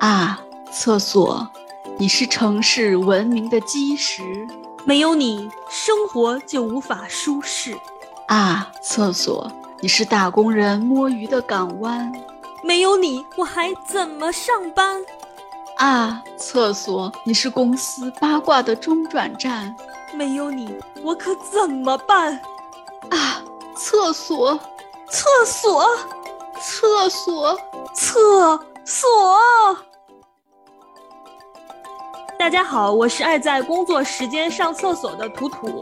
啊，厕所，你是城市文明的基石，没有你，生活就无法舒适。啊，厕所，你是打工人摸鱼的港湾，没有你，我还怎么上班？啊，厕所，你是公司八卦的中转站，没有你，我可怎么办？啊，厕所，厕所，厕所，厕所。大家好，我是爱在工作时间上厕所的图图。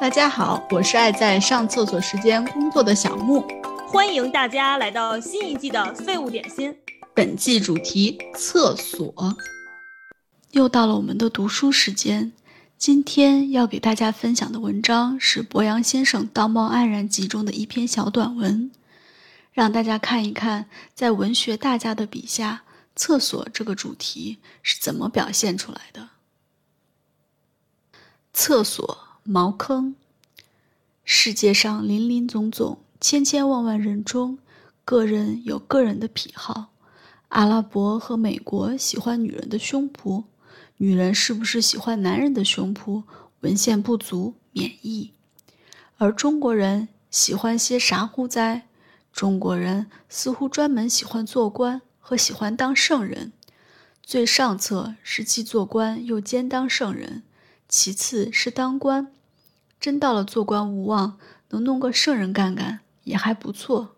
大家好，我是爱在上厕所时间工作的小木。欢迎大家来到新一季的废物点心。本季主题厕所。又到了我们的读书时间。今天要给大家分享的文章是博洋先生《道貌岸然集》中的一篇小短文，让大家看一看，在文学大家的笔下，厕所这个主题是怎么表现出来的。厕所，茅坑。世界上林林总总、千千万万人中，个人有个人的癖好。阿拉伯和美国喜欢女人的胸脯，女人是不是喜欢男人的胸脯？文献不足，免疫。而中国人喜欢些啥乎哉？中国人似乎专门喜欢做官和喜欢当圣人。最上策是既做官又兼当圣人，其次是当官。真到了做官无望，能弄个圣人干干也还不错。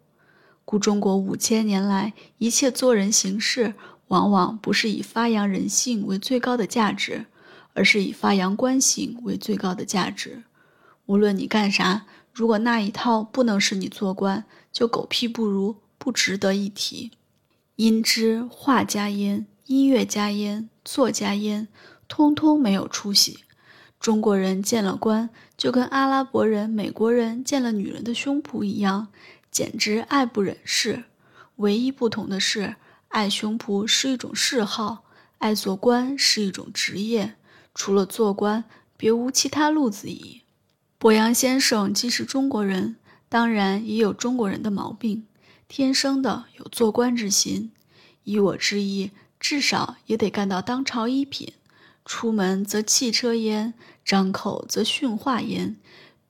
故中国五千年来，一切做人行事，往往不是以发扬人性为最高的价值，而是以发扬官性为最高的价值。无论你干啥，如果那一套不能使你做官，就狗屁不如，不值得一提。因之，画家焉，音乐家焉，作家焉，通通没有出息。中国人见了官，就跟阿拉伯人、美国人见了女人的胸脯一样。简直爱不忍视，唯一不同的是，爱胸脯是一种嗜好，爱做官是一种职业。除了做官，别无其他路子矣。博洋先生既是中国人，当然也有中国人的毛病，天生的有做官之心。依我之意，至少也得干到当朝一品。出门则汽车焉，张口则训话焉。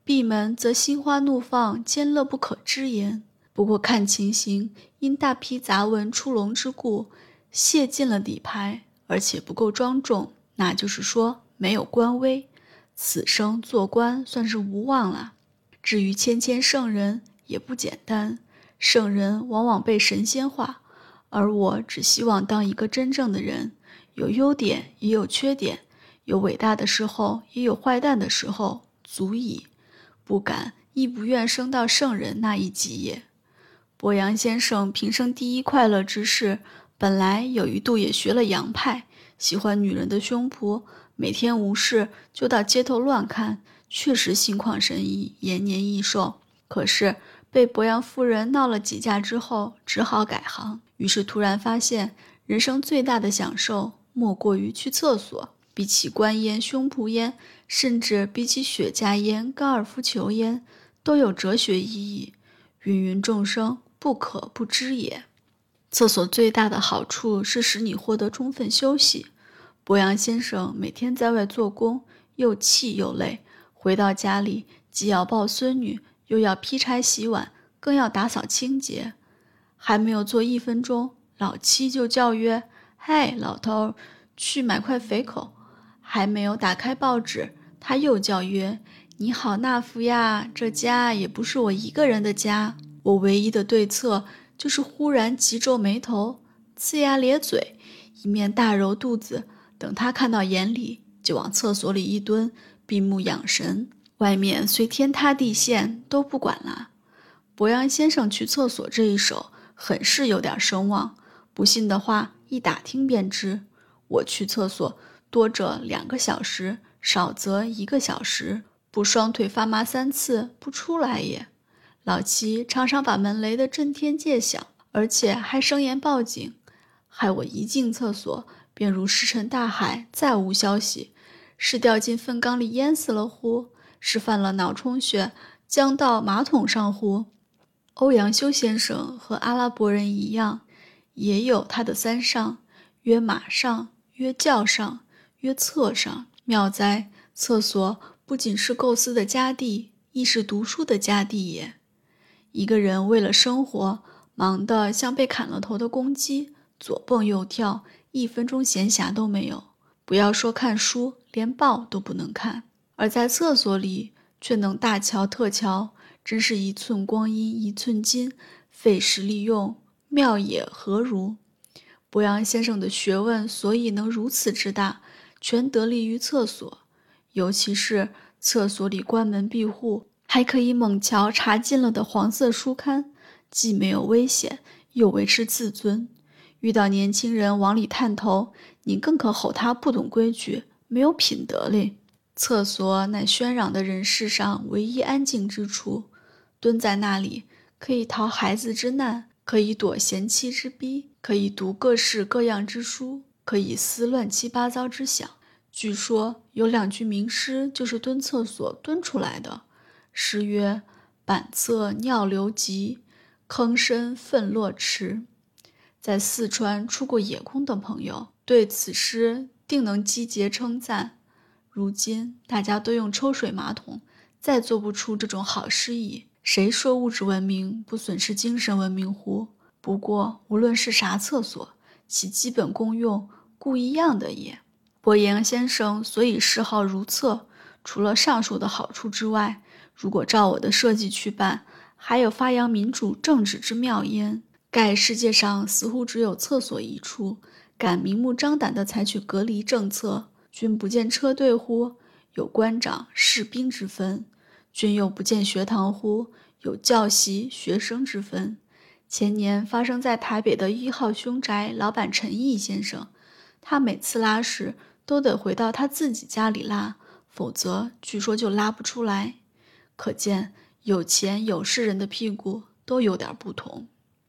闭门则心花怒放，兼乐不可支焉。不过看情形，因大批杂文出笼之故，卸尽了底牌，而且不够庄重，那就是说没有官威。此生做官算是无望了。至于谦谦圣人，也不简单。圣人往往被神仙化，而我只希望当一个真正的人，有优点也有缺点，有伟大的时候，也有坏蛋的时候，足矣。不敢亦不愿升到圣人那一级也。博洋先生平生第一快乐之事，本来有一度也学了洋派，喜欢女人的胸脯，每天无事就到街头乱看，确实心旷神怡，延年益寿。可是被博洋夫人闹了几架之后，只好改行。于是突然发现，人生最大的享受莫过于去厕所。比起官烟、胸脯烟，甚至比起雪茄烟、高尔夫球烟，都有哲学意义。芸芸众生不可不知也。厕所最大的好处是使你获得充分休息。博洋先生每天在外做工，又气又累，回到家里既要抱孙女，又要劈柴洗碗，更要打扫清洁。还没有做一分钟，老七就叫曰：“嗨，老头，去买块肥口。”还没有打开报纸，他又叫曰：“你好，纳福呀！这家也不是我一个人的家。”我唯一的对策就是忽然急皱眉头，呲牙咧嘴，一面大揉肚子，等他看到眼里，就往厕所里一蹲，闭目养神。外面虽天塌地陷，都不管了。博洋先生去厕所这一手，很是有点声望。不信的话，一打听便知。我去厕所。多则两个小时，少则一个小时，不双腿发麻三次不出来也。老七常常把门雷得震天界响，而且还声言报警，害我一进厕所便如石沉大海，再无消息。是掉进粪缸里淹死了乎？是犯了脑充血，将到马桶上呼？欧阳修先生和阿拉伯人一样，也有他的三上。约马上，约轿上，约厕上。妙哉厕所不仅是构思的家地，亦是读书的家地也。一个人为了生活，忙得像被砍了头的公鸡，左蹦右跳，一分钟闲暇都没有。不要说看书，连报都不能看。而在厕所里却能大瞧特瞧，真是一寸光阴一寸金，费时利用，妙也何如？博洋先生的学问所以能如此之大，全得力于厕所，尤其是厕所里关门闭户，还可以猛瞧查禁了的黄色书刊，既没有危险，又维持自尊。遇到年轻人往里探头，你更可吼他不懂规矩，没有品德哩。厕所乃喧嚷的人世上唯一安静之处，蹲在那里可以逃孩子之难，可以躲贤妻之逼，可以读各式各样之书，可以思乱七八糟之想。据说有两句名诗就是蹲厕所蹲出来的，诗曰：“板侧尿流急，坑深粪落池。”在四川出过野工的朋友对此诗定能击节称赞。如今大家都用抽水马桶，再做不出这种好诗意。谁说物质文明不损失精神文明乎？不过无论是啥厕所，其基本功用故一样的也。伯言先生所以嗜好如厕，除了上述的好处之外，如果照我的设计去办，还有发扬民主政治之妙焉。盖世界上似乎只有厕所一处，敢明目张胆地采取隔离政策。君不见车队乎？有官长、士兵之分。君又不见学堂乎？有教习、学生之分。前年发生在台北的一号凶宅老板陈毅先生，他每次拉屎都得回到他自己家里拉，否则据说就拉不出来。可见有钱有势人的屁股都有点不同。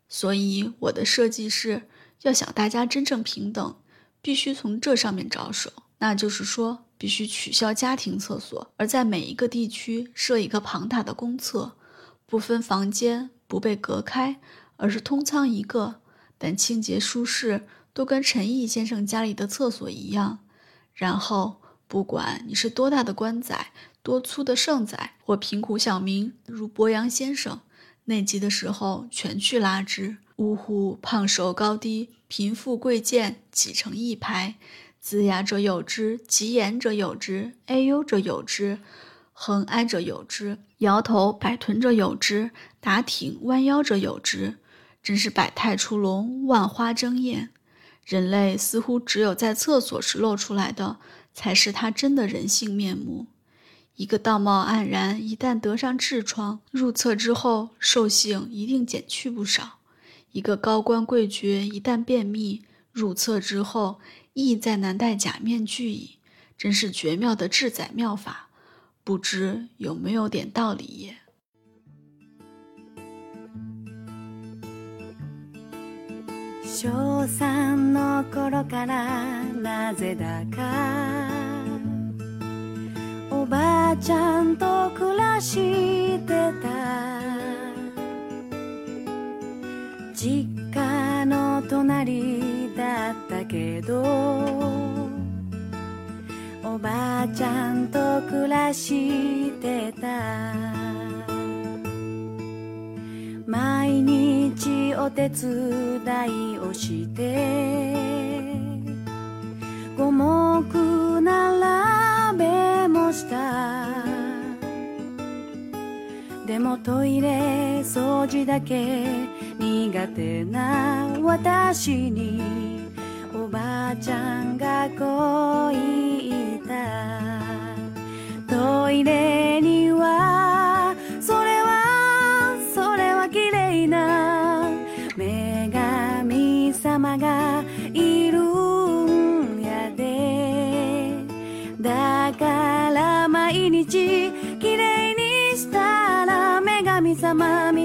所以我的设计是要想大家真正平等，必须从这上面着手。那就是说，必须取消家庭厕所，而在每一个地区设一个庞大的公厕，不分房间，不被隔开，而是通仓一个，但清洁舒适，都跟陈毅先生家里的厕所一样。然后，不管你是多大的官仔，多粗的剩仔，或贫苦小民，如博洋先生，内急的时候全去拉之。呜呼，胖瘦高低，贫富贵贱，挤成一排。龇牙者有之，急言者有之，哎呦者有之，横挨者有之，摇头摆臀者有之，打挺弯腰者有之，真是百态出笼，万花争艳。人类似乎只有在厕所时露出来的，才是他真的人性面目。一个道貌岸然，一旦得上痔疮，入厕之后兽性一定减去不少；一个高官贵爵，一旦便秘，入厕之后。亦再难戴假面具矣，真是绝妙的治宰妙法，不知有没有点道理也。小三の頃からなぜだかおばあちゃんと暮らしてた けどおばあちゃんと暮らしてた。毎日お手伝いをして五目並べもした。でもトイレ掃除だけ苦手な私に。おばあちゃんがこう言った。トイレにはそれはそれは綺麗な。女神様がいるんやで。だから毎日綺麗にしたら女神様み